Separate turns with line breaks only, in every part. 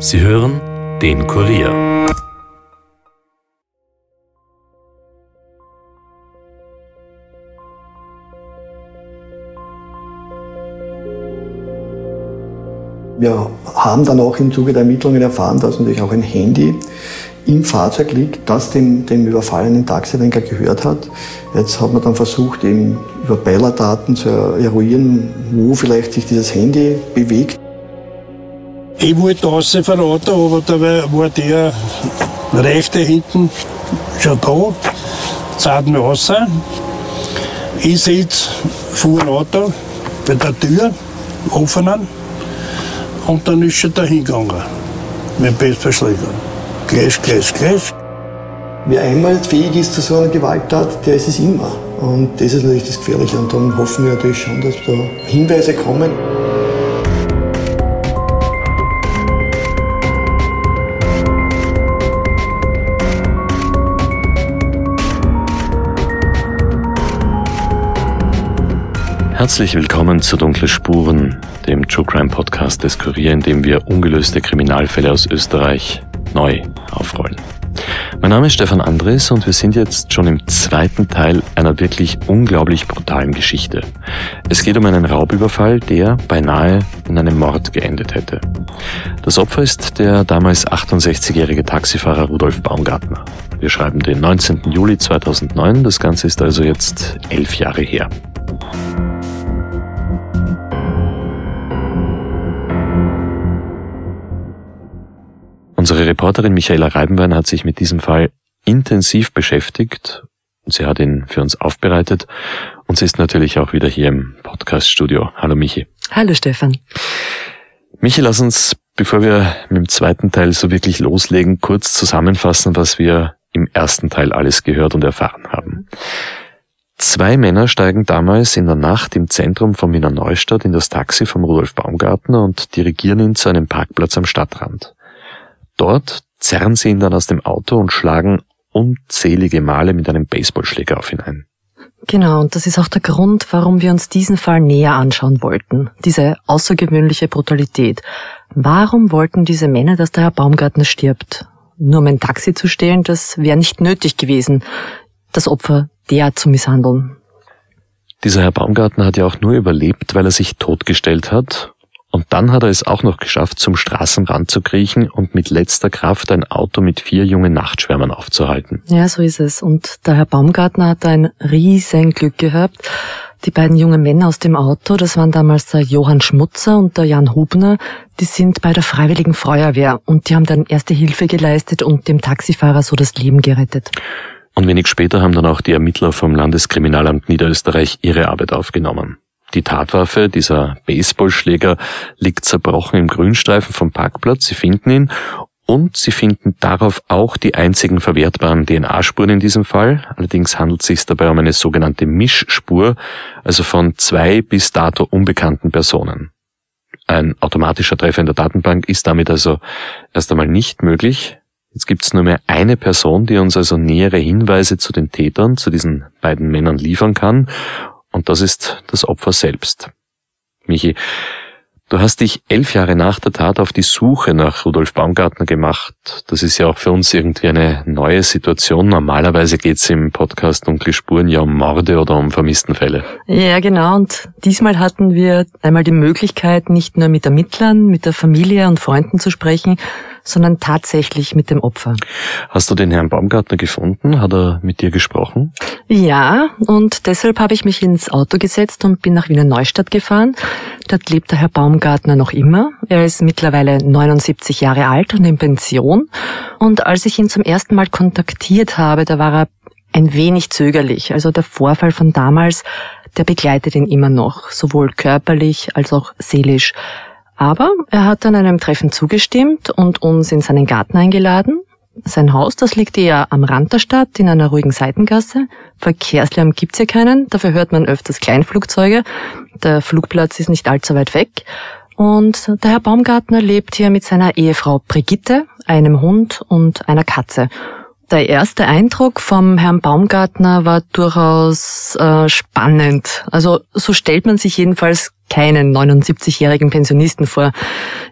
Sie hören den Kurier.
Wir haben dann auch im Zuge der Ermittlungen erfahren, dass natürlich auch ein Handy im Fahrzeug liegt, das dem, dem überfallenen Taxilenker gehört hat. Jetzt hat man dann versucht, eben über Beilerdaten zu eruieren, wo vielleicht sich dieses Handy bewegt.
Ich wollte raus verraten, aber da war der rechte hinten schon da, zahlt mich raus. Ich sitze vor dem Auto bei der Tür, offenen, und dann ist er da hingegangen mit Bestverschläger. Gleich, gleich, gleich.
Wer einmal fähig ist zu so einer Gewalttat, der ist es immer. Und das ist natürlich das Gefährliche. Und darum hoffen wir natürlich schon, dass da Hinweise kommen.
Herzlich willkommen zu Dunkle Spuren, dem True Crime Podcast des Kurier, in dem wir ungelöste Kriminalfälle aus Österreich neu aufrollen. Mein Name ist Stefan Andres und wir sind jetzt schon im zweiten Teil einer wirklich unglaublich brutalen Geschichte. Es geht um einen Raubüberfall, der beinahe in einem Mord geendet hätte. Das Opfer ist der damals 68-jährige Taxifahrer Rudolf Baumgartner. Wir schreiben den 19. Juli 2009, das Ganze ist also jetzt elf Jahre her. Unsere Reporterin Michaela Reibenwein hat sich mit diesem Fall intensiv beschäftigt und sie hat ihn für uns aufbereitet und sie ist natürlich auch wieder hier im Podcaststudio. Hallo Michi.
Hallo Stefan.
Michi, lass uns, bevor wir mit dem zweiten Teil so wirklich loslegen, kurz zusammenfassen, was wir im ersten Teil alles gehört und erfahren haben. Zwei Männer steigen damals in der Nacht im Zentrum von Wiener Neustadt in das Taxi vom Rudolf Baumgartner und dirigieren ihn zu einem Parkplatz am Stadtrand. Dort zerren sie ihn dann aus dem Auto und schlagen unzählige Male mit einem Baseballschläger auf ihn ein.
Genau, und das ist auch der Grund, warum wir uns diesen Fall näher anschauen wollten. Diese außergewöhnliche Brutalität. Warum wollten diese Männer, dass der Herr Baumgartner stirbt? Nur um ein Taxi zu stehlen, das wäre nicht nötig gewesen, das Opfer derart zu misshandeln.
Dieser Herr Baumgartner hat ja auch nur überlebt, weil er sich totgestellt hat und dann hat er es auch noch geschafft, zum Straßenrand zu kriechen und mit letzter Kraft ein Auto mit vier jungen Nachtschwärmern aufzuhalten.
Ja, so ist es. Und der Herr Baumgartner hat ein riesen Glück gehabt. Die beiden jungen Männer aus dem Auto, das waren damals der Johann Schmutzer und der Jan Hubner, die sind bei der Freiwilligen Feuerwehr und die haben dann erste Hilfe geleistet und dem Taxifahrer so das Leben gerettet.
Und wenig später haben dann auch die Ermittler vom Landeskriminalamt Niederösterreich ihre Arbeit aufgenommen. Die Tatwaffe, dieser Baseballschläger, liegt zerbrochen im Grünstreifen vom Parkplatz. Sie finden ihn und sie finden darauf auch die einzigen verwertbaren DNA-Spuren in diesem Fall. Allerdings handelt es sich dabei um eine sogenannte Mischspur, also von zwei bis dato unbekannten Personen. Ein automatischer Treffer in der Datenbank ist damit also erst einmal nicht möglich. Jetzt gibt es nur mehr eine Person, die uns also nähere Hinweise zu den Tätern, zu diesen beiden Männern liefern kann. Und das ist das Opfer selbst. Michi, du hast dich elf Jahre nach der Tat auf die Suche nach Rudolf Baumgartner gemacht. Das ist ja auch für uns irgendwie eine neue Situation. Normalerweise geht's im Podcast Dunkle Spuren ja um Morde oder um Vermisstenfälle.
Ja, genau. Und diesmal hatten wir einmal die Möglichkeit, nicht nur mit Ermittlern, mit der Familie und Freunden zu sprechen, sondern tatsächlich mit dem Opfer.
Hast du den Herrn Baumgartner gefunden? Hat er mit dir gesprochen?
Ja, und deshalb habe ich mich ins Auto gesetzt und bin nach Wiener Neustadt gefahren. Dort lebt der Herr Baumgartner noch immer. Er ist mittlerweile 79 Jahre alt und in Pension. Und als ich ihn zum ersten Mal kontaktiert habe, da war er ein wenig zögerlich. Also der Vorfall von damals, der begleitet ihn immer noch, sowohl körperlich als auch seelisch. Aber er hat dann einem Treffen zugestimmt und uns in seinen Garten eingeladen. Sein Haus, das liegt eher am Rand der Stadt in einer ruhigen Seitengasse. Verkehrslärm gibt's hier keinen, dafür hört man öfters Kleinflugzeuge. Der Flugplatz ist nicht allzu weit weg. Und der Herr Baumgartner lebt hier mit seiner Ehefrau Brigitte, einem Hund und einer Katze. Der erste Eindruck vom Herrn Baumgartner war durchaus äh, spannend. Also so stellt man sich jedenfalls keinen 79-jährigen Pensionisten vor.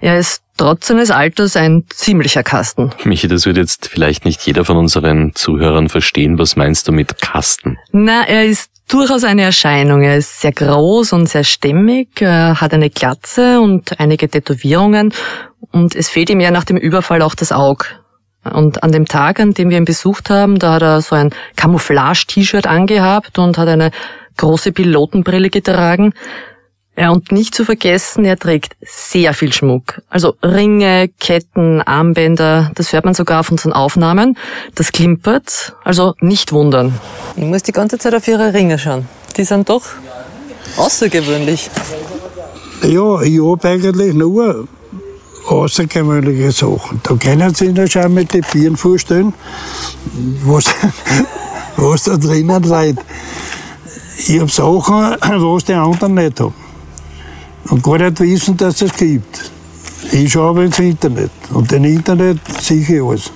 Er ist trotz seines Alters ein ziemlicher Kasten.
Michi, das wird jetzt vielleicht nicht jeder von unseren Zuhörern verstehen. Was meinst du mit Kasten?
Na, er ist durchaus eine Erscheinung. Er ist sehr groß und sehr stämmig, er hat eine Glatze und einige Tätowierungen und es fehlt ihm ja nach dem Überfall auch das Auge. Und an dem Tag, an dem wir ihn besucht haben, da hat er so ein Camouflage-T-Shirt angehabt und hat eine große Pilotenbrille getragen. Ja, und nicht zu vergessen, er trägt sehr viel Schmuck. Also Ringe, Ketten, Armbänder, das hört man sogar auf unseren Aufnahmen. Das klimpert, also nicht wundern. Ich muss die ganze Zeit auf ihre Ringe schauen. Die sind doch außergewöhnlich.
Ja, ich habe eigentlich nur außergewöhnliche Sachen. Da können Sie sich schon mit den Vieren vorstellen, was, was da drinnen leid. Ich habe Sachen, was die anderen nicht haben. Und gar nicht wissen, dass es gibt. Ich schaue ins Internet. Und im Internet sehe ich alles.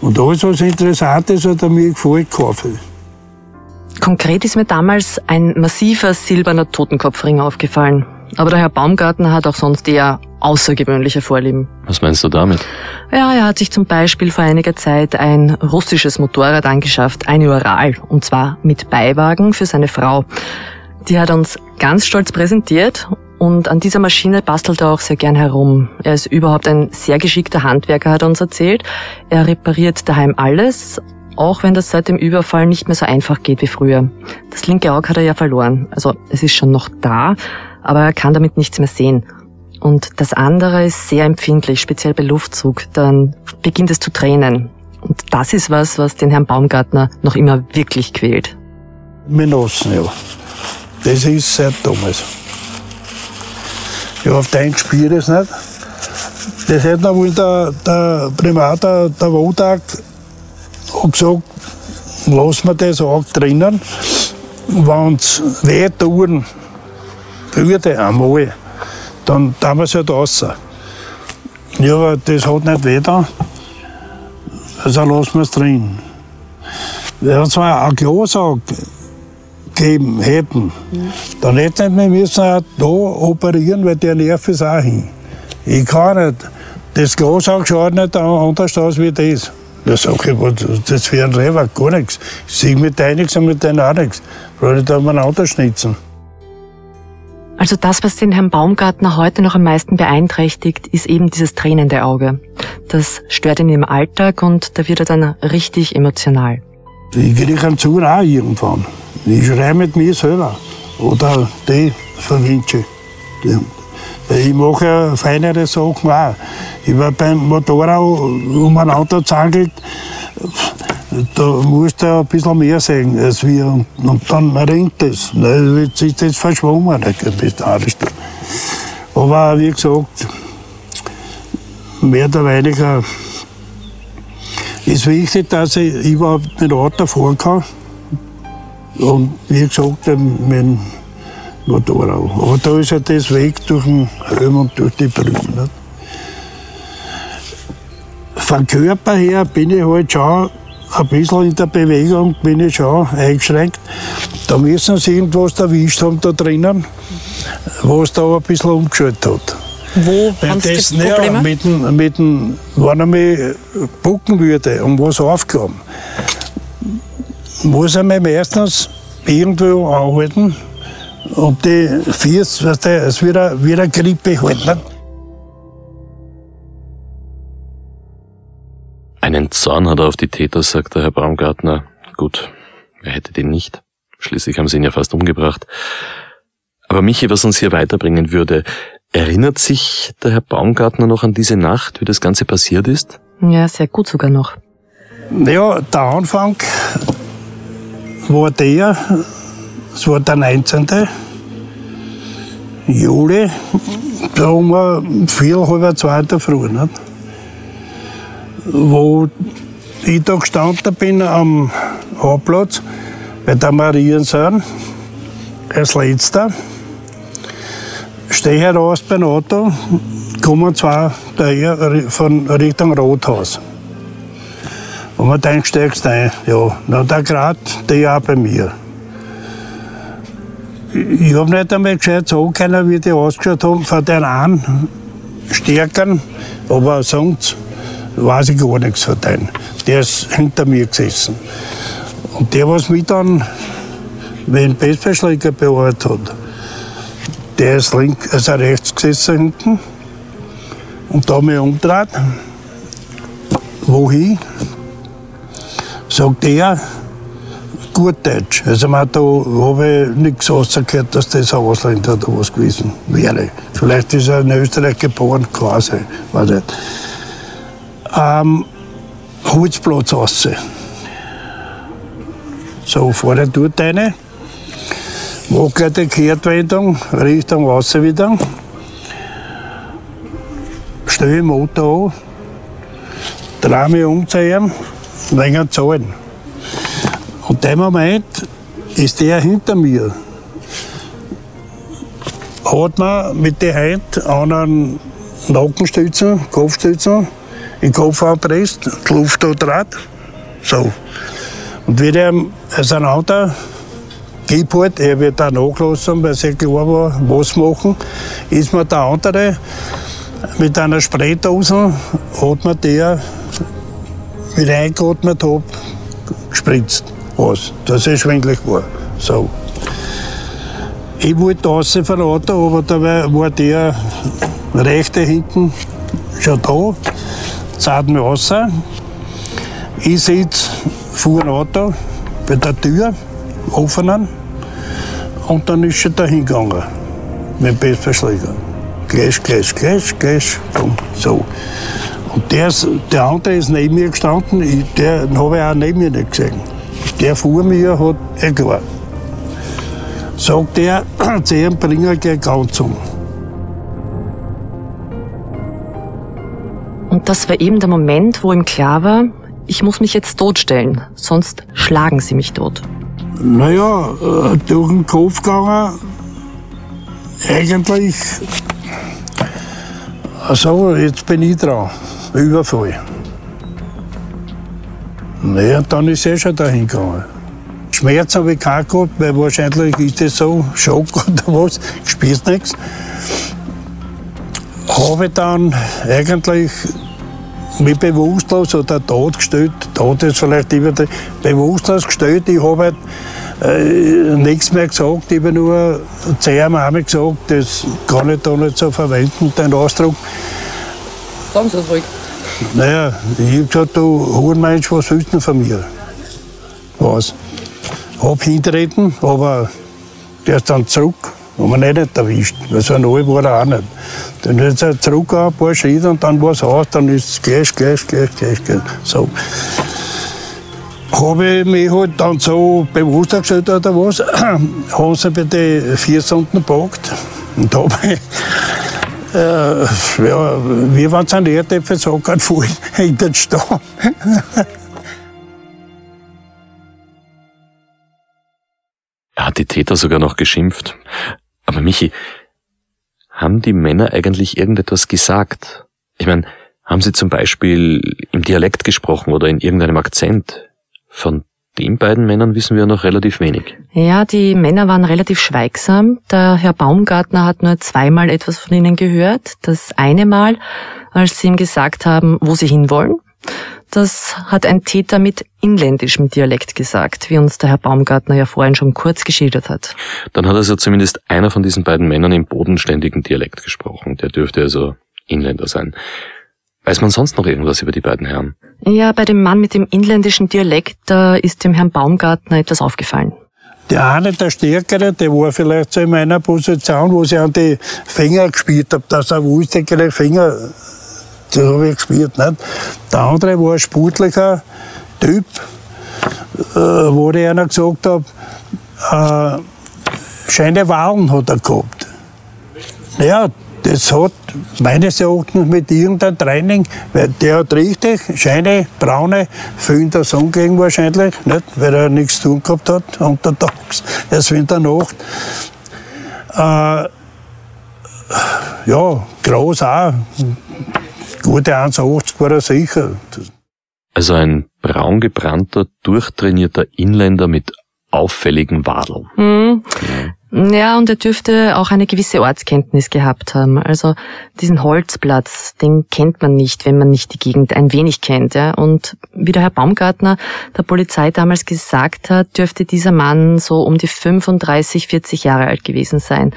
Und alles, was interessant ist oder mir gefällt, kaufe ich.
Konkret ist mir damals ein massiver silberner Totenkopfring aufgefallen. Aber der Herr Baumgartner hat auch sonst eher außergewöhnliche Vorlieben.
Was meinst du damit?
Ja, er hat sich zum Beispiel vor einiger Zeit ein russisches Motorrad angeschafft, ein Ural, und zwar mit Beiwagen für seine Frau. Die hat uns ganz stolz präsentiert und an dieser Maschine bastelt er auch sehr gern herum. Er ist überhaupt ein sehr geschickter Handwerker, hat er uns erzählt. Er repariert daheim alles, auch wenn das seit dem Überfall nicht mehr so einfach geht wie früher. Das linke Auge hat er ja verloren. Also es ist schon noch da, aber er kann damit nichts mehr sehen. Und das andere ist sehr empfindlich, speziell bei Luftzug. Dann beginnt es zu tränen. Und das ist was, was den Herrn Baumgartner noch immer wirklich quält.
Menossen, ja. Das ist seit damals. Ja, auf den spüre es nicht. Das hätte noch wohl der, der Primat, der, der Wodak, gesagt, lassen wir das auch drinnen. Wenn es weh tun würde einmal, dann tun wir es halt raus. Ja, aber das hat nicht weh da. Also lassen wir es drin. Wenn es mal eine Glasauge gegeben hätten, dann hätten wir müssen auch da operieren, weil der Nerv ist auch hin. Ich kann nicht. Das Glasauge schaut nicht anders aus wie das. Da sage ich, das wäre ein Reber, gar nichts. Ich sehe mit deinem nichts und mit deinem auch nichts. Weil ich da umeinander schnitzen.
Also das, was den Herrn Baumgartner heute noch am meisten beeinträchtigt, ist eben dieses tränende Auge. Das stört ihn im Alltag und da wird er dann richtig emotional.
Ich kriege einen Zug auch irgendwann. Ich schreibe mit mir selber. Oder die verwünsche. Ich mache ja feinere Sachen auch. Ich war beim Motorrad umeinander zangelt, da musst du ein bisschen mehr sehen als wir. Und dann ringt es. Jetzt ist das verschwommen, Aber wie gesagt, mehr oder weniger ist wichtig, dass ich überhaupt mit Auto fahren kann. Und wie gesagt, mein Motorrad. Aber da ist ja das Weg durch den Helm und durch die Brille. Nicht? Vom Körper her bin ich halt schon ein bisschen in der Bewegung, bin ich schon eingeschränkt. Da müssen sie irgendwas erwischt haben da drinnen, was da ein bisschen umgeschaltet hat.
Wo haben Sie
das, ja, mit dem, mit dem, wenn er mich bucken würde und was aufgehoben, muss er mich meistens irgendwo anhalten und die Fies, weißt du, es wird eine Grippe halten.
Einen Zorn hat er auf die Täter, sagt der Herr Baumgartner. Gut, wer hätte den nicht? Schließlich haben sie ihn ja fast umgebracht. Aber Michi, was uns hier weiterbringen würde, Erinnert sich der Herr Baumgartner noch an diese Nacht, wie das Ganze passiert ist?
Ja, sehr gut sogar noch.
Ja, der Anfang war der, es war der 19. Juli, da um vier, halb zwei der Früh, nicht? wo ich da gestanden bin am Hauptplatz bei der Mariensäule als Letzter stehe heraus beim Auto, kommen zwei daher von Richtung Rothaus. Und man denkt, steigst ein. Ja, na, der gerade, der ja bei mir. ich habe nicht einmal gescheit sagen können, wie die ausgeschaut haben von den einen Stärkern, aber sonst weiß ich gar nichts von denen. Der ist hinter mir gesessen. Und der, was mich dann, wenn Baseballschläger bearbeitet hat, der ist links, also rechts gesessen hinten und da mich umgedreht. Wohin? Sagt er, gut Deutsch. Also man, da habe ich nichts rausgehört, dass das ein Ausländer oder was gewesen wäre. Vielleicht ist er in Österreich geboren, quasi, weiß nicht. Ähm, Holzplatz raus. So, ich dort rein, mache gleich die Kehrtwendung, Richtung raus wieder, stelle den Motor an, drehe mich um zu ihm, länger zahlen. Und dem Moment ist der hinter mir. Hat man mit der Hand an einen Nackenstützen, Kopfstützen, in den Kopf anpresst, die Luft da draht. So. Und wie der auseinander gibt halt, er wird da nachgelassen, weil sehr klar war, was machen, ist mir der andere mit einer Spraydose, hat man der mit eingeatmet hat, gespritzt was, dass ich schwindlig war. So. Ich wollte von Auto, aber da war der rechte hinten schon da, zahlt mich raus. Ich sitze vor dem Auto bei der Tür, offenen, und dann ist er da hingegangen mit dem Bestverschläger. Gleich, gleich, gleich, gleich, komm, so. Und der, der andere ist neben mir gestanden, ich, den habe ich auch neben mir nicht gesehen. Der vor mir hat, eh klar, sagt er, zu ihm bringe ich gleich ganz um.
Und das war eben der Moment, wo ihm klar war, ich muss mich jetzt totstellen, sonst schlagen sie mich tot.
Naja, äh, durch den Kopf gegangen, eigentlich, also jetzt bin ich dran, Überfall. Naja, dann ist er schon dahin gegangen. Schmerz habe ich keinen gehabt, weil wahrscheinlich ist das so, Schock oder was, ich spür's nichts. Habe dann eigentlich mich bewusstlos oder tot gestellt, tot ist vielleicht über bewusstlos gestellt. Ich habe halt, äh, nichts mehr gesagt, ich habe nur einmal gesagt, das kann ich da nicht so verwenden, den Ausdruck.
Sagen Sie es ruhig.
Naja, ich habe gesagt, du Hurenmensch, was willst du von mir? Was? Hab hintreten, aber der ist dann zurück. Haben wir nicht erwischt, weil so neu war er auch nicht. Dann ist er zurück ein paar Schritte und dann war es aus, dann ist es gleich, gleich, gleich, gleich, gleich. So. Habe ich mich halt dann so bewusst gestellt oder was, haben sie bei den vier Stunden gepackt und habe äh, ja, wir waren saniert, für so gerade voll in den Stau.
Er hat die Täter sogar noch geschimpft. Aber Michi, haben die Männer eigentlich irgendetwas gesagt? Ich meine, haben sie zum Beispiel im Dialekt gesprochen oder in irgendeinem Akzent? Von den beiden Männern wissen wir noch relativ wenig.
Ja, die Männer waren relativ schweigsam. Der Herr Baumgartner hat nur zweimal etwas von ihnen gehört. Das eine Mal, als sie ihm gesagt haben, wo sie hinwollen. Das hat ein Täter mit inländischem Dialekt gesagt, wie uns der Herr Baumgartner ja vorhin schon kurz geschildert hat.
Dann hat also zumindest einer von diesen beiden Männern im bodenständigen Dialekt gesprochen. Der dürfte also Inländer sein. Weiß man sonst noch irgendwas über die beiden Herren?
Ja, bei dem Mann mit dem inländischen Dialekt, da ist dem Herrn Baumgartner etwas aufgefallen.
Der eine, der Stärkere, der war vielleicht so in meiner Position, wo ich an die Finger gespielt habe, dass er wusste, die Finger, das habe ich gespielt. Nicht? Der andere war ein sportlicher Typ, äh, wo ich einer gesagt habe, äh, schöne Wahlen hat er gehabt. Ja, das hat meines Erachtens mit irgendeinem Training, weil der hat richtig scheine, braune, viel in der Sonne gelegen wahrscheinlich, nicht? weil er nichts zu tun gehabt hat untertags, erst in der Nacht. Äh, ja, groß auch. Gute 1,80 war er sicher.
Also ein braungebrannter, durchtrainierter Inländer mit auffälligen Wadeln.
Hm. Ja, und er dürfte auch eine gewisse Ortskenntnis gehabt haben. Also diesen Holzplatz, den kennt man nicht, wenn man nicht die Gegend ein wenig kennt. Ja. Und wie der Herr Baumgartner der Polizei damals gesagt hat, dürfte dieser Mann so um die 35, 40 Jahre alt gewesen sein.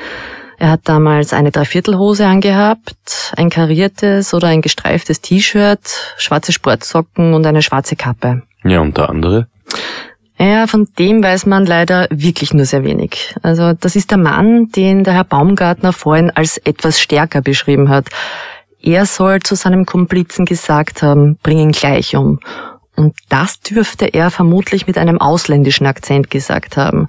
Er hat damals eine Dreiviertelhose angehabt, ein kariertes oder ein gestreiftes T-Shirt, schwarze Sportsocken und eine schwarze Kappe.
Ja, und der andere?
Ja, von dem weiß man leider wirklich nur sehr wenig. Also das ist der Mann, den der Herr Baumgartner vorhin als etwas stärker beschrieben hat. Er soll zu seinem Komplizen gesagt haben, bring ihn gleich um. Und das dürfte er vermutlich mit einem ausländischen Akzent gesagt haben.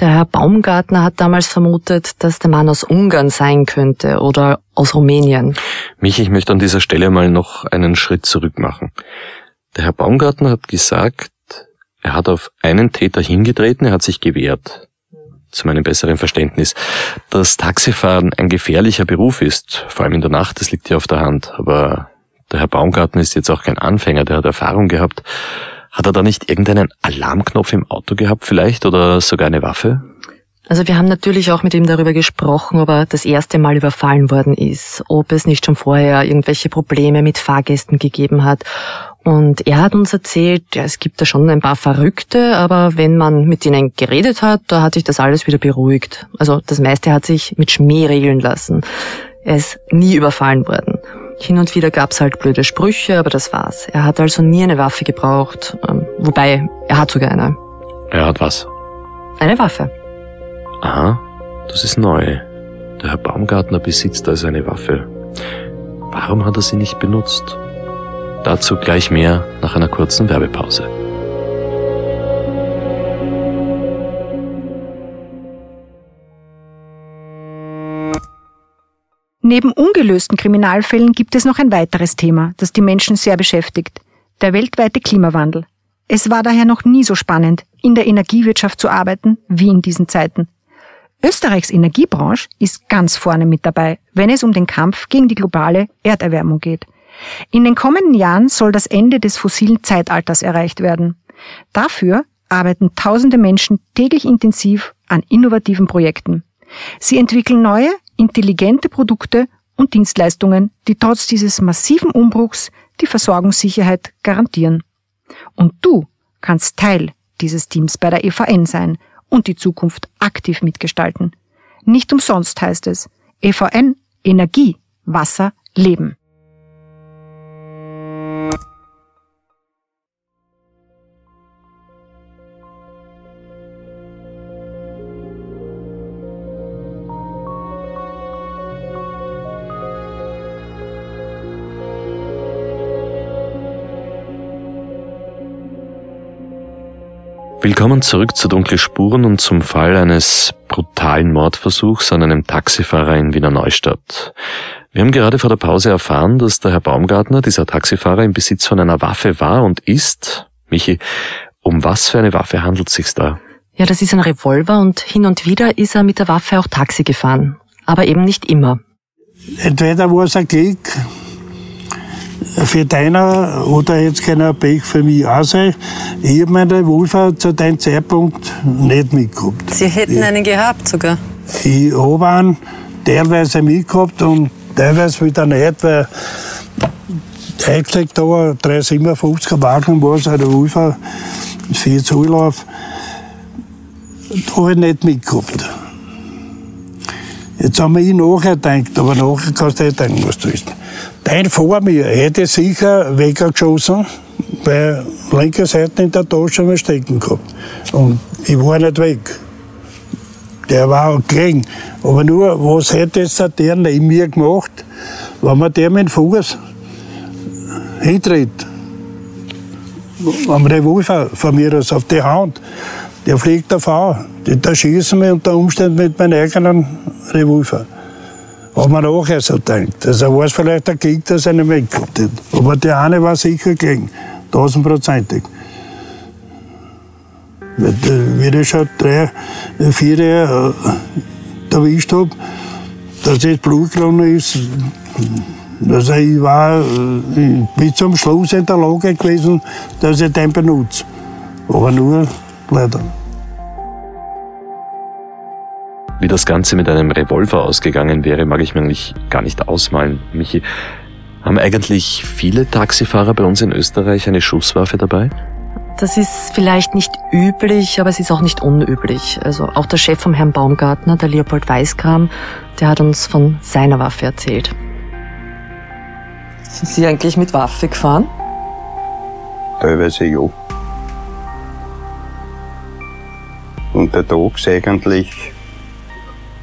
Der Herr Baumgartner hat damals vermutet, dass der Mann aus Ungarn sein könnte oder aus Rumänien.
Mich, ich möchte an dieser Stelle mal noch einen Schritt zurück machen. Der Herr Baumgartner hat gesagt, er hat auf einen Täter hingetreten, er hat sich gewehrt. Zu meinem besseren Verständnis. Dass Taxifahren ein gefährlicher Beruf ist, vor allem in der Nacht, das liegt ja auf der Hand. Aber der Herr Baumgartner ist jetzt auch kein Anfänger, der hat Erfahrung gehabt. Hat er da nicht irgendeinen Alarmknopf im Auto gehabt vielleicht oder sogar eine Waffe?
Also wir haben natürlich auch mit ihm darüber gesprochen, ob er das erste Mal überfallen worden ist, ob es nicht schon vorher irgendwelche Probleme mit Fahrgästen gegeben hat und er hat uns erzählt, ja, es gibt da schon ein paar Verrückte, aber wenn man mit ihnen geredet hat, da hat sich das alles wieder beruhigt. Also das meiste hat sich mit Schmäh regeln lassen. Er ist nie überfallen worden. Hin und wieder gab's halt blöde Sprüche, aber das war's. Er hat also nie eine Waffe gebraucht. Ähm, wobei, er hat sogar eine.
Er hat was?
Eine Waffe.
Aha, das ist neu. Der Herr Baumgartner besitzt also eine Waffe. Warum hat er sie nicht benutzt? Dazu gleich mehr nach einer kurzen Werbepause.
Neben ungelösten Kriminalfällen gibt es noch ein weiteres Thema, das die Menschen sehr beschäftigt. Der weltweite Klimawandel. Es war daher noch nie so spannend, in der Energiewirtschaft zu arbeiten wie in diesen Zeiten. Österreichs Energiebranche ist ganz vorne mit dabei, wenn es um den Kampf gegen die globale Erderwärmung geht. In den kommenden Jahren soll das Ende des fossilen Zeitalters erreicht werden. Dafür arbeiten tausende Menschen täglich intensiv an innovativen Projekten. Sie entwickeln neue, intelligente Produkte und Dienstleistungen, die trotz dieses massiven Umbruchs die Versorgungssicherheit garantieren. Und du kannst Teil dieses Teams bei der EVN sein und die Zukunft aktiv mitgestalten. Nicht umsonst heißt es EVN Energie, Wasser, Leben.
Willkommen zurück zu Dunkle Spuren und zum Fall eines brutalen Mordversuchs an einem Taxifahrer in Wiener Neustadt. Wir haben gerade vor der Pause erfahren, dass der Herr Baumgartner, dieser Taxifahrer, im Besitz von einer Waffe war und ist. Michi, um was für eine Waffe handelt es sich da?
Ja, das ist ein Revolver und hin und wieder ist er mit der Waffe auch Taxi gefahren. Aber eben nicht immer.
Entweder war es ein Glück, für deiner oder jetzt keiner Pech für mich auch sein. Ich habe meinen Revolver zu deinem Zeitpunkt nicht mitgehabt.
Sie hätten ich, einen gehabt sogar?
Ich habe einen teilweise mitgehabt und teilweise wieder nicht, weil eigentlich da 357er Wagen war es ein Revolver, vier Zulauf. Da habe ich nicht mitgehabt. Jetzt haben wir ihn nachher gedacht, aber nachher kannst du nicht denken, was du willst. Dein vor mir hätte sicher weggeschossen, weil linke Seite in der Tasche mal stecken gehabt. Und ich war nicht weg. Der war klein. Aber nur, was hätte jetzt der neben mir gemacht, wenn man der mit dem Fuß hintritt? Am Revolver von mir aus auf die Hand. Der fliegt davon. Da schießen wir unter Umständen mit meinem eigenen Revolver. Hat man nachher so gedacht. Also war es vielleicht ein Krieg, dass er nicht weggehabt hat. Aber der eine war sicher gegen, tausendprozentig. Wie ich schon drei, vier Jahre äh, erwischt habe, dass es Blut gelaufen ist, also ich war äh, bis zum Schluss in der Lage gewesen, dass ich den benutze. Aber nur leider.
Wie das Ganze mit einem Revolver ausgegangen wäre, mag ich mir eigentlich gar nicht ausmalen. Michi, haben eigentlich viele Taxifahrer bei uns in Österreich eine Schusswaffe dabei?
Das ist vielleicht nicht üblich, aber es ist auch nicht unüblich. Also auch der Chef vom Herrn Baumgartner, der Leopold Weiskram, der hat uns von seiner Waffe erzählt. Sind Sie eigentlich mit Waffe gefahren?
Teilweise ja. Untertags eigentlich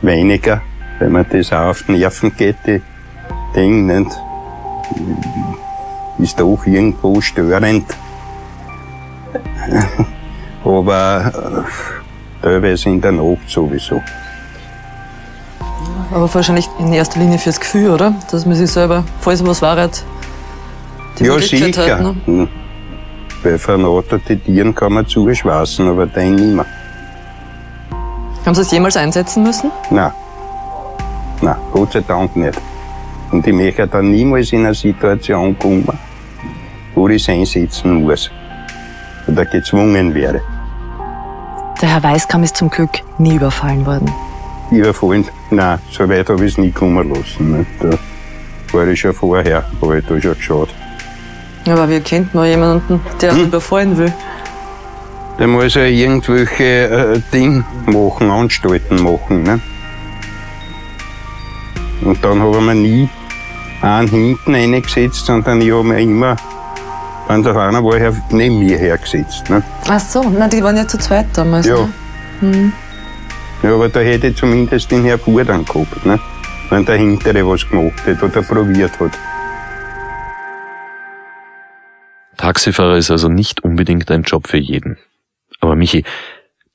weniger, wenn man das auch auf Nerven geht, die Dinge, nicht? Ist doch irgendwo störend. Aber äh, teilweise in der Nacht sowieso.
Aber wahrscheinlich in erster Linie fürs Gefühl, oder? Dass man sich selber, falls was war,
die ja, sicher. Hat, ne? Hm. Bei vernatterte Tieren kann man zuschwassen, aber den nicht mehr.
Haben Sie es jemals einsetzen müssen?
Nein. Nein, Gott sei Dank nicht. Und ich möchte dann niemals in eine Situation kommen, wo ich es einsetzen muss oder gezwungen wäre.
Der Herr Weißkamm ist zum Glück nie überfallen worden.
Überfallen? Nein, so weit habe ich es nie kommen lassen. Da war ich schon vorher, habe ich da schon geschaut.
Aber wie kennt man jemanden, der hm? überfallen will?
Der muss ja irgendwelche äh, Dinge machen, Anstalten machen. Ne? Und dann habe ich mir nie einen hinten reingesetzt, sondern ich habe mir immer wenn der einer war, her, neben mir hergesetzt. Ne?
Ach so, na, die waren ja zu zweit damals.
Ja. Ne? Hm. Ja, aber da hätte ich zumindest den Herr dann gehabt, ne? wenn der Hintere was gemacht hat oder probiert hat.
Taxifahrer ist also nicht unbedingt ein Job für jeden. Aber Michi,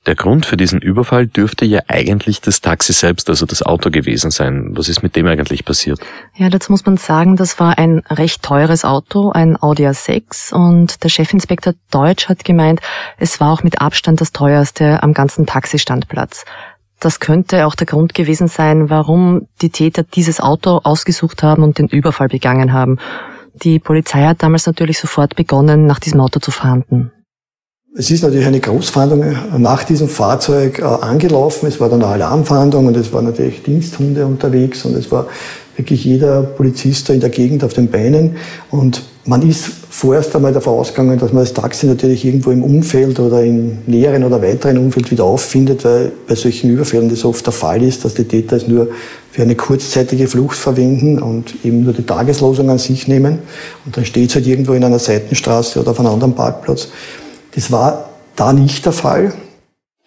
der Grund für diesen Überfall dürfte ja eigentlich das Taxi selbst, also das Auto gewesen sein. Was ist mit dem eigentlich passiert?
Ja, dazu muss man sagen, das war ein recht teures Auto, ein Audi A6 und der Chefinspektor Deutsch hat gemeint, es war auch mit Abstand das teuerste am ganzen Taxistandplatz. Das könnte auch der Grund gewesen sein, warum die Täter dieses Auto ausgesucht haben und den Überfall begangen haben. Die Polizei hat damals natürlich sofort begonnen, nach diesem Auto zu fahnden.
Es ist natürlich eine Großfahndung nach diesem Fahrzeug äh, angelaufen. Es war dann eine Alarmfahndung und es waren natürlich Diensthunde unterwegs und es war wirklich jeder Polizist da in der Gegend auf den Beinen. Und man ist vorerst einmal davon ausgegangen, dass man das Taxi natürlich irgendwo im Umfeld oder im näheren oder weiteren Umfeld wieder auffindet, weil bei solchen Überfällen das oft der Fall ist, dass die Täter es nur für eine kurzzeitige Flucht verwenden und eben nur die Tageslosung an sich nehmen. Und dann steht es halt irgendwo in einer Seitenstraße oder auf einem anderen Parkplatz. Das war da nicht der Fall.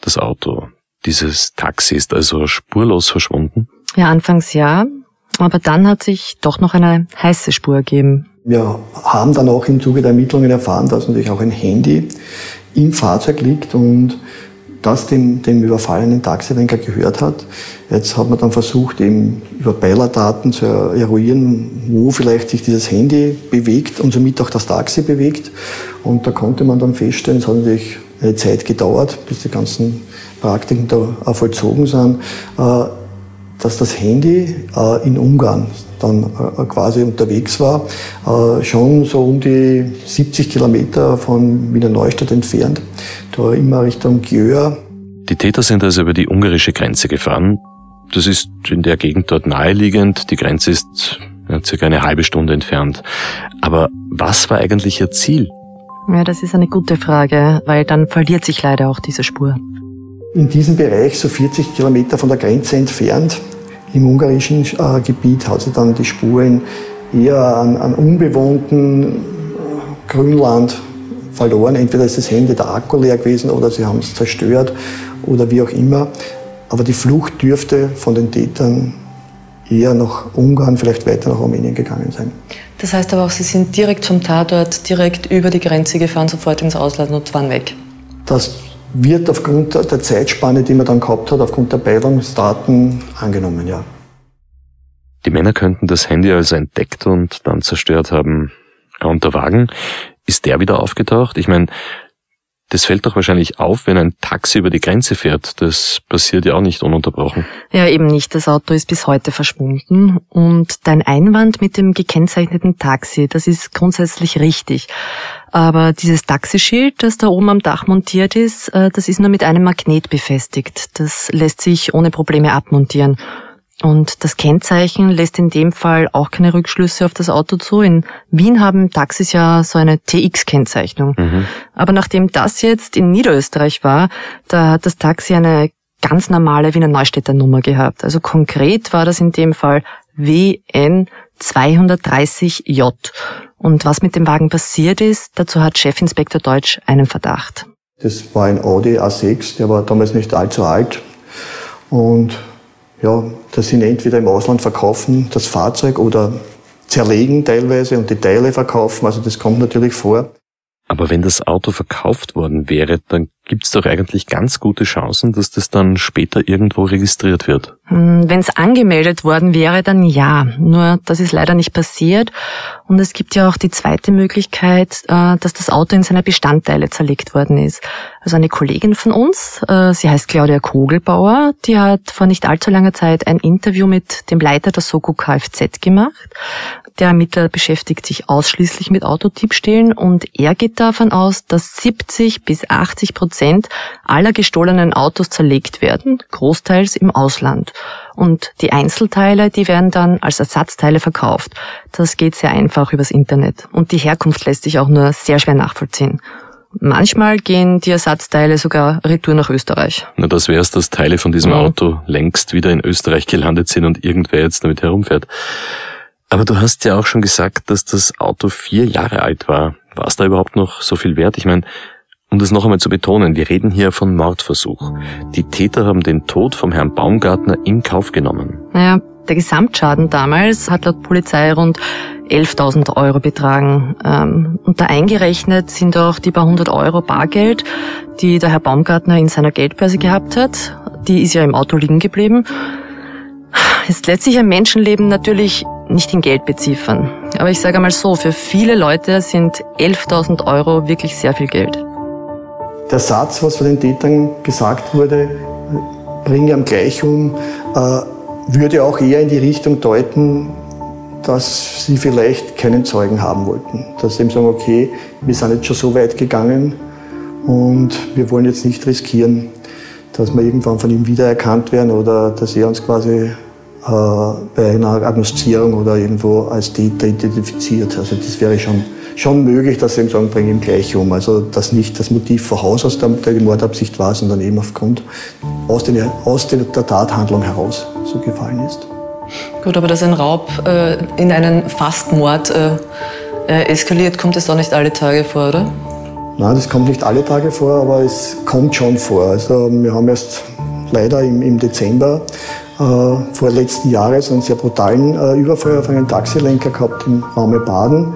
Das Auto, dieses Taxi ist also spurlos verschwunden?
Ja, anfangs ja. Aber dann hat sich doch noch eine heiße Spur ergeben.
Wir haben dann auch im Zuge der Ermittlungen erfahren, dass natürlich auch ein Handy im Fahrzeug liegt und das dem, dem überfallenen Taxilenker gehört hat. Jetzt hat man dann versucht, eben über Beilerdaten zu eruieren, wo vielleicht sich dieses Handy bewegt und somit auch das Taxi bewegt. Und da konnte man dann feststellen, es hat natürlich eine Zeit gedauert, bis die ganzen Praktiken da vollzogen sind, äh, dass das Handy äh, in Ungarn dann äh, quasi unterwegs war, schon so um die 70 Kilometer von Wiener Neustadt entfernt, da immer Richtung Gjör.
Die Täter sind also über die ungarische Grenze gefahren. Das ist in der Gegend dort naheliegend. Die Grenze ist ja, circa eine halbe Stunde entfernt. Aber was war eigentlich ihr Ziel?
Ja, das ist eine gute Frage, weil dann verliert sich leider auch diese Spur.
In diesem Bereich, so 40 Kilometer von der Grenze entfernt, im ungarischen äh, Gebiet, hat sich dann die Spuren eher an, an unbewohnten äh, Grünland verloren. Entweder ist das Handy der Akku leer gewesen oder sie haben es zerstört oder wie auch immer. Aber die Flucht dürfte von den Tätern eher nach Ungarn, vielleicht weiter nach Rumänien gegangen sein.
Das heißt aber auch, Sie sind direkt vom Tatort, direkt über die Grenze gefahren, sofort ins Ausland und waren weg.
Das wird aufgrund der Zeitspanne, die man dann gehabt hat, aufgrund der Beilungsdaten angenommen, ja.
Die Männer könnten das Handy also entdeckt und dann zerstört haben. Und der Wagen, ist der wieder aufgetaucht? Ich meine, Das fällt doch wahrscheinlich auf, wenn ein Taxi über die Grenze fährt. Das passiert ja auch nicht ununterbrochen.
Ja, eben nicht. Das Auto ist bis heute verschwunden. Und dein Einwand mit dem gekennzeichneten Taxi, das ist grundsätzlich richtig. Aber dieses Taxischild, das da oben am Dach montiert ist, äh, das ist nur mit einem Magnet befestigt. Das lässt sich ohne Probleme abmontieren. Und das Kennzeichen lässt in dem Fall auch keine Rückschlüsse auf das Auto zu. In Wien haben Taxis ja so eine TX-Kennzeichnung. Mhm. Aber nachdem das jetzt in Niederösterreich war, da hat das Taxi eine ganz normale Wiener Neustädter Nummer gehabt. Also konkret war das in dem Fall WN 230J. Und was mit dem Wagen passiert ist, dazu hat Chefinspektor Deutsch einen Verdacht.
Das war ein Audi A6, der war damals nicht allzu alt. Und ja, das sind entweder im Ausland verkaufen das Fahrzeug oder zerlegen teilweise und die Teile verkaufen. Also das kommt natürlich vor.
Aber wenn das Auto verkauft worden wäre, dann gibt es doch eigentlich ganz gute Chancen, dass das dann später irgendwo registriert wird.
Hm, wenn es angemeldet worden wäre, dann ja. Nur das ist leider nicht passiert. Und es gibt ja auch die zweite Möglichkeit, äh, dass das Auto in seine Bestandteile zerlegt worden ist. Also eine Kollegin von uns, äh, sie heißt Claudia Kogelbauer, die hat vor nicht allzu langer Zeit ein Interview mit dem Leiter der Soko Kfz gemacht. Der Ermittler beschäftigt sich ausschließlich mit Autodiebstählen und er geht davon aus, dass 70 bis 80 Prozent aller gestohlenen Autos zerlegt werden, großteils im Ausland. Und die Einzelteile, die werden dann als Ersatzteile verkauft. Das geht sehr einfach übers Internet. Und die Herkunft lässt sich auch nur sehr schwer nachvollziehen. Manchmal gehen die Ersatzteile sogar retour nach Österreich.
Na, das wäre es, dass Teile von diesem mhm. Auto längst wieder in Österreich gelandet sind und irgendwer jetzt damit herumfährt. Aber du hast ja auch schon gesagt, dass das Auto vier Jahre alt war. War es da überhaupt noch so viel wert? Ich meine, um das noch einmal zu betonen, wir reden hier von Mordversuch. Die Täter haben den Tod vom Herrn Baumgartner in Kauf genommen.
Naja, der Gesamtschaden damals hat laut Polizei rund 11.000 Euro betragen. Ähm, und da eingerechnet sind auch die paar hundert Euro Bargeld, die der Herr Baumgartner in seiner Geldbörse gehabt hat. Die ist ja im Auto liegen geblieben. Jetzt lässt sich ein Menschenleben natürlich nicht in Geld beziffern. Aber ich sage einmal so, für viele Leute sind 11.000 Euro wirklich sehr viel Geld.
Der Satz, was von den Tätern gesagt wurde, bringe am gleich um, äh, würde auch eher in die Richtung deuten, dass sie vielleicht keinen Zeugen haben wollten. Dass sie eben sagen, okay, wir sind jetzt schon so weit gegangen und wir wollen jetzt nicht riskieren, dass wir irgendwann von ihm wiedererkannt werden oder dass er uns quasi äh, bei einer Agnoszierung oder irgendwo als Täter identifiziert. Also das wäre schon, schon möglich, dass sie eben sagen, bringen ihm gleich um. Also dass nicht das Motiv vor Haus aus der, Mordabsicht war, sondern eben aufgrund aus, den, aus der Tathandlung heraus so gefallen ist.
Gut, aber dass ein Raub äh, in einen Fastmord äh, äh, eskaliert, kommt es doch nicht alle Tage vor, oder?
Nein, das kommt nicht alle Tage vor, aber es kommt schon vor. Also wir haben erst leider im, im Dezember äh, vor letzten Jahres einen sehr brutalen äh, Überfall auf einen Taxilenker gehabt im Raume Baden.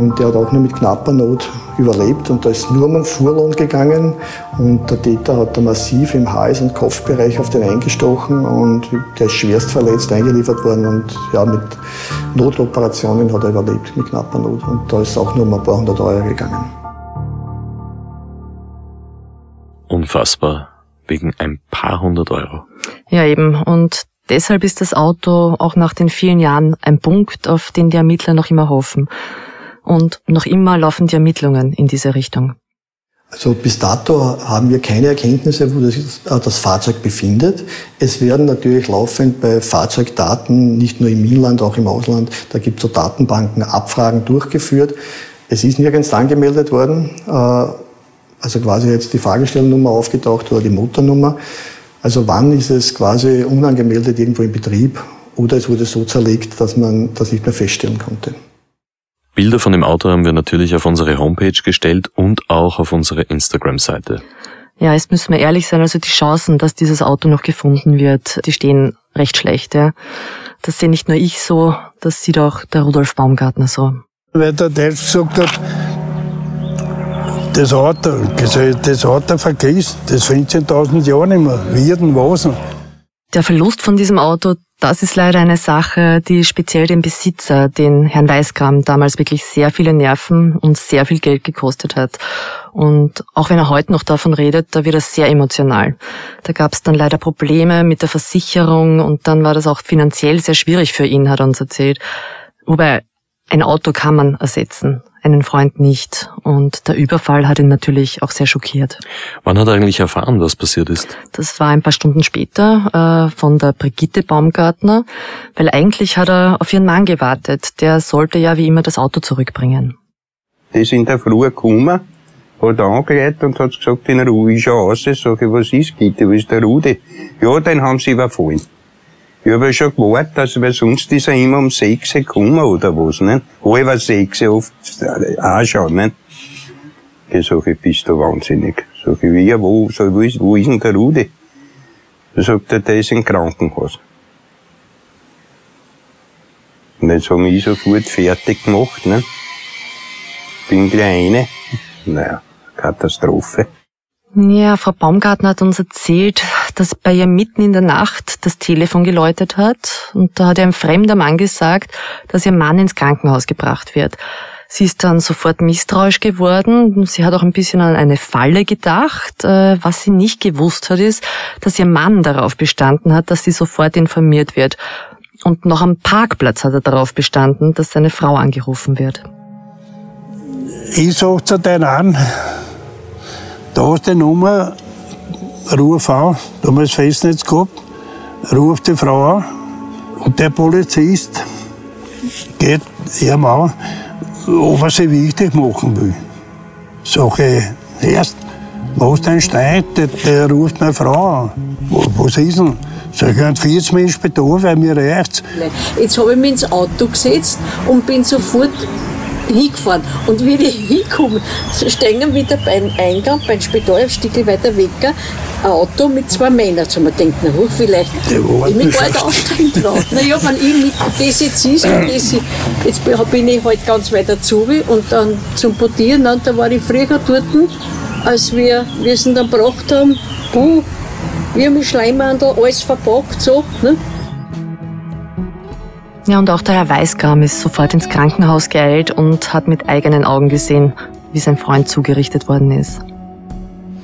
Und der hat auch nur mit knapper Not überlebt. Und da ist nur um einen Fuhrlohn gegangen. Und der Täter hat da massiv im Hals- und Kopfbereich auf den eingestochen. Und der ist schwerst verletzt eingeliefert worden. Und ja, mit Notoperationen hat er überlebt, mit knapper Not. Und da ist auch nur um ein paar hundert Euro gegangen.
Unfassbar. Wegen ein paar hundert Euro.
Ja, eben. Und deshalb ist das Auto auch nach den vielen Jahren ein Punkt, auf den die Ermittler noch immer hoffen. Und noch immer laufen die Ermittlungen in diese Richtung.
Also bis dato haben wir keine Erkenntnisse, wo das, äh, das, Fahrzeug befindet. Es werden natürlich laufend bei Fahrzeugdaten, nicht nur im Inland, auch im Ausland, da gibt es so Datenbanken, Abfragen durchgeführt. Es ist nirgends angemeldet worden, äh, also quasi jetzt die Fahrgestellnummer aufgetaucht oder die Motornummer. Also wann ist es quasi unangemeldet irgendwo im Betrieb oder es wurde so zerlegt, dass man das nicht mehr feststellen konnte.
Bilder von dem Auto haben wir natürlich auf unsere Homepage gestellt und auch auf unsere Instagram-Seite.
Ja, jetzt müssen wir ehrlich sein, also die Chancen, dass dieses Auto noch gefunden wird, die stehen recht schlecht. Ja. Das sehe nicht nur ich so, das sieht auch der Rudolf Baumgartner so.
Weil der Deutsch gesagt hat, das Auto, das Auto vergisst, das 15.000 Jahre nicht mehr. Wie denn was?
Der Verlust von diesem Auto, das ist leider eine Sache, die speziell den Besitzer, den Herrn Weißgram, damals wirklich sehr viele Nerven und sehr viel Geld gekostet hat. Und auch wenn er heute noch davon redet, da wird er sehr emotional. Da gab es dann leider Probleme mit der Versicherung und dann war das auch finanziell sehr schwierig für ihn, hat er uns erzählt. Wobei ein Auto kann man ersetzen, einen Freund nicht. Und der Überfall hat ihn natürlich auch sehr schockiert.
Wann hat er eigentlich erfahren, was passiert ist?
Das war ein paar Stunden später äh, von der Brigitte Baumgartner, weil eigentlich hat er auf ihren Mann gewartet. Der sollte ja wie immer das Auto zurückbringen.
Die sind in der Früh gekommen, hat angeredet und hat gesagt, in Ruhe ist ja raus. Sag ich, was ist, Gitte, wo ist der Rudi? Ja, den haben sie überfallen. Ich habe ja schon gewartet, also, weil sonst ist er immer um sechs gekommen oder was, nicht? Halber sechs oft auch schon, nicht? Ich sage, bist du wahnsinnig. Sag ich, wie, wo, sag, wo, ist, wo ist denn der Rudi? Da sagt er, der ist im Krankenhaus. Und jetzt haben ich sofort fertig gemacht, ne? Bin gleich eine. Naja, Katastrophe.
Ja, Frau Baumgartner hat uns erzählt, dass bei ihr mitten in der Nacht das Telefon geläutet hat und da hat ihr ein fremder Mann gesagt, dass ihr Mann ins Krankenhaus gebracht wird. Sie ist dann sofort misstrauisch geworden. Sie hat auch ein bisschen an eine Falle gedacht. Äh, was sie nicht gewusst hat, ist, dass ihr Mann darauf bestanden hat, dass sie sofort informiert wird. Und noch am Parkplatz hat er darauf bestanden, dass seine Frau angerufen wird.
Ich sag zu denen an, da ist die Nummer, ruf an, damals Festnetz gehabt, ruft die Frau an und der Polizist geht ihm an, ob er sie wichtig machen will. Sag ich, erst, was denn Streit, der, der ruft meine Frau an. Was ist denn? Sag ich, ein 40 Minuten später, weil mir reicht's.
Jetzt habe ich mich ins Auto gesetzt und bin sofort hingefahren. Und wie ich hinkomme, stehen wieder beim Eingang, beim Spital, ein Stück weiter weg, ein Auto mit zwei Männern. So man denkt, na hoch, vielleicht ich mich gar nicht aussteigen trauen. Naja, wenn ich mit das jetzt ist und das, jetzt bin ich halt ganz weit dazu und dann zum Portieren, und da war ich früher dort, als wir, wir es dann gebracht haben, puh, wir haben Schleimhandel, alles verpackt, so, ne?
Ja, und auch der Herr Weißgram ist sofort ins Krankenhaus geeilt und hat mit eigenen Augen gesehen, wie sein Freund zugerichtet worden ist.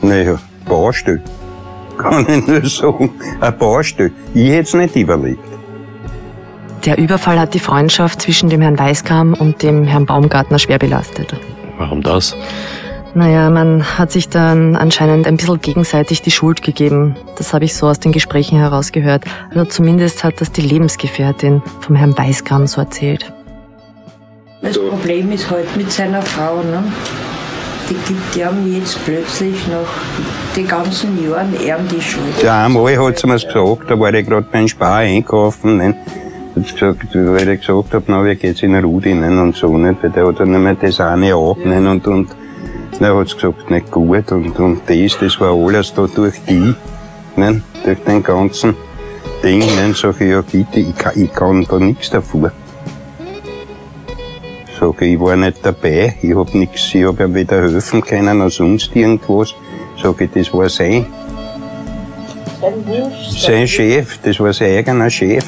Naja, Baustelle. Kann ich nur sagen, ein Baustelle. Ich hätte es nicht überlebt.
Der Überfall hat die Freundschaft zwischen dem Herrn Weißgram und dem Herrn Baumgartner schwer belastet.
Warum das?
Naja, man hat sich dann anscheinend ein bisschen gegenseitig die Schuld gegeben. Das habe ich so aus den Gesprächen herausgehört. Also zumindest hat das die Lebensgefährtin vom Herrn Weißgram so erzählt.
Das Problem ist halt mit seiner Frau, ne? Die gibt ihm jetzt plötzlich nach den ganzen Jahren ihm die Schuld.
Ja, einmal hat sie mir gesagt, da war ich gerade beim Spar einkaufen, ne? Hat gesagt, weil ich gesagt habe, na, wie geht's in Rudi, ne? Und so, nicht? Weil der hat dann nicht mehr das eine auch, ne? Und, und, dann hat sie gesagt, nicht gut und, und das, das war alles da durch die, ne, durch den ganzen Ding. Ne, sag ich, ja bitte, ich kann, ich kann da nichts dafür. Sag ich, ich war nicht dabei, ich hab nix, ich hab ihm weder helfen können noch sonst irgendwas. Sag ich, das war sein. Sein Chef, das war sein eigener Chef.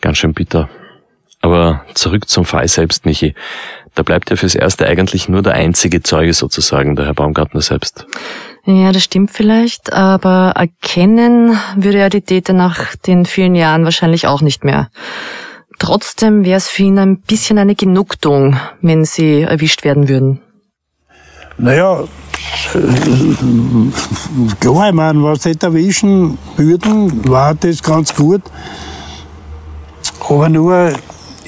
Ganz schön bitter. Aber zurück zum Fall selbst, Michi. Da bleibt ja fürs Erste eigentlich nur der einzige Zeuge sozusagen, der Herr Baumgartner selbst.
Ja, das stimmt vielleicht, aber erkennen würde er die Täter nach den vielen Jahren wahrscheinlich auch nicht mehr. Trotzdem wäre es für ihn ein bisschen eine Genugtuung, wenn sie erwischt werden würden.
Naja, klar, ich meine, was sie erwischen würden, war das ganz gut. Aber nur,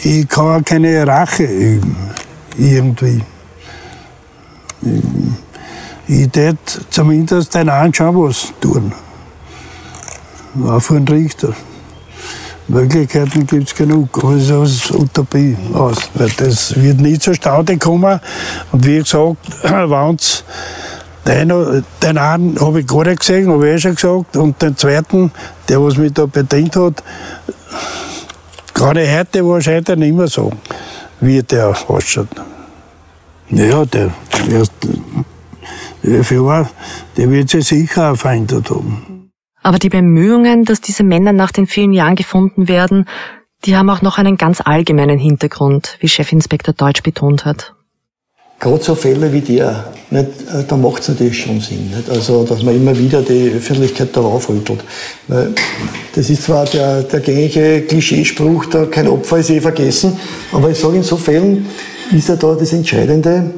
ich kann keine Rache üben, irgendwie. Ich tät zumindest den anschauen, was tun. Für einen Richter. Möglichkeiten gibt es genug, aber es ist Utopie aus. Weil das wird nie zustande kommen. Und wie gesagt, wenn's den, den einen habe ich gar nicht gesehen, habe ich eh schon gesagt. Und den zweiten, der was mich da bedient hat, Gerade heute wahrscheinlich nicht mehr so, wie der ausschaut. Ja, der, der, Jahre, der wird sich sicher auch verändert haben.
Aber die Bemühungen, dass diese Männer nach den vielen Jahren gefunden werden, die haben auch noch einen ganz allgemeinen Hintergrund, wie Chefinspektor Deutsch betont hat.
Gerade so Fälle wie der, nicht, äh, da macht es natürlich schon Sinn. Nicht? Also, dass man immer wieder die Öffentlichkeit darauf rüttelt. Weil das ist zwar der, der gängige Klischeespruch, da kein Opfer ist eh vergessen, aber ich sage, in so Fällen ist ja da das Entscheidende,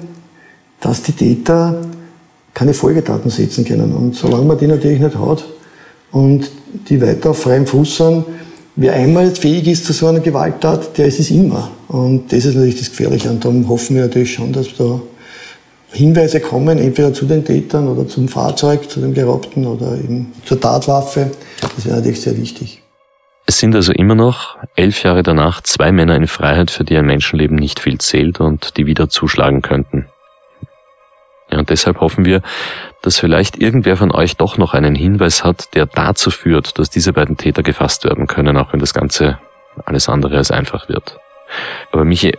dass die Täter keine Folgetaten setzen können. Und solange man die natürlich nicht hat und die weiter auf freiem Fuß sind, wer einmal fähig ist zu so einer Gewalttat, der ist es immer. Und das ist natürlich das Gefährliche. Und darum hoffen wir natürlich schon, dass da Hinweise kommen, entweder zu den Tätern oder zum Fahrzeug, zu dem Geraubten oder eben zur Tatwaffe. Das wäre natürlich sehr wichtig.
Es sind also immer noch, elf Jahre danach, zwei Männer in Freiheit, für die ein Menschenleben nicht viel zählt und die wieder zuschlagen könnten. Ja, und deshalb hoffen wir, dass vielleicht irgendwer von euch doch noch einen Hinweis hat, der dazu führt, dass diese beiden Täter gefasst werden können, auch wenn das Ganze alles andere als einfach wird. Aber Michi,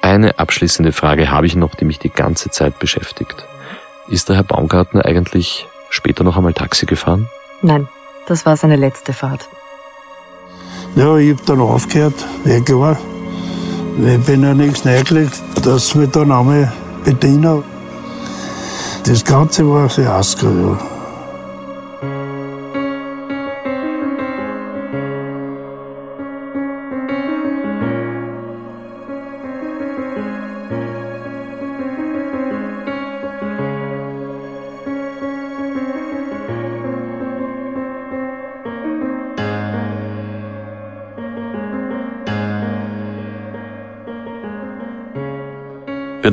eine abschließende Frage habe ich noch, die mich die ganze Zeit beschäftigt. Ist der Herr Baumgartner eigentlich später noch einmal Taxi gefahren?
Nein, das war seine letzte Fahrt.
Ja, ich hab dann aufgehört, ja klar. Ich bin ja nichts reingelegt, dass wir dann einmal bedienen. Das Ganze war ein Fiasko, ja.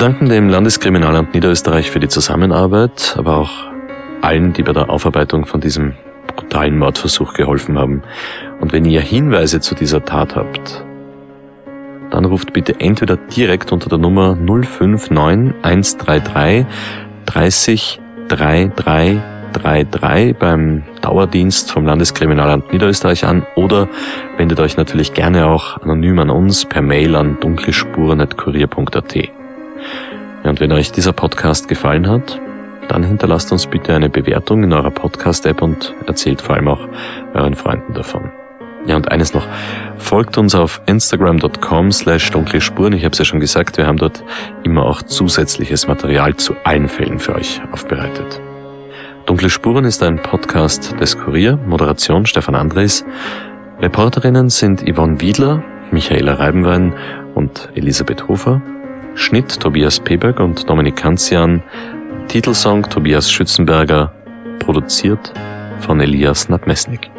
Danken dem Landeskriminalamt Niederösterreich für die Zusammenarbeit, aber auch allen, die bei der Aufarbeitung von diesem brutalen Mordversuch geholfen haben. Und wenn ihr Hinweise zu dieser Tat habt, dann ruft bitte entweder direkt unter der Nummer 059 133 30 3333 beim Dauerdienst vom Landeskriminalamt Niederösterreich an oder wendet euch natürlich gerne auch anonym an uns per Mail an dunklespuren.kurier.at. Ja, und wenn euch dieser Podcast gefallen hat, dann hinterlasst uns bitte eine Bewertung in eurer Podcast-App und erzählt vor allem auch euren Freunden davon. Ja, und eines noch. Folgt uns auf instagram.com slash dunkle Spuren. Ich habe es ja schon gesagt, wir haben dort immer auch zusätzliches Material zu allen Fällen für euch aufbereitet. Dunkle Spuren ist ein Podcast des Kurier, Moderation Stefan Andres. Reporterinnen sind Yvonne Wiedler, Michaela Reibenwein und Elisabeth Hofer. Schnitt Tobias Peberg und Dominik Kanzian, Titelsong Tobias Schützenberger, produziert von Elias Nadmesnik.